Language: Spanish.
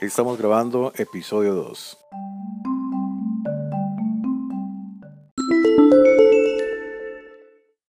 Estamos grabando episodio 2.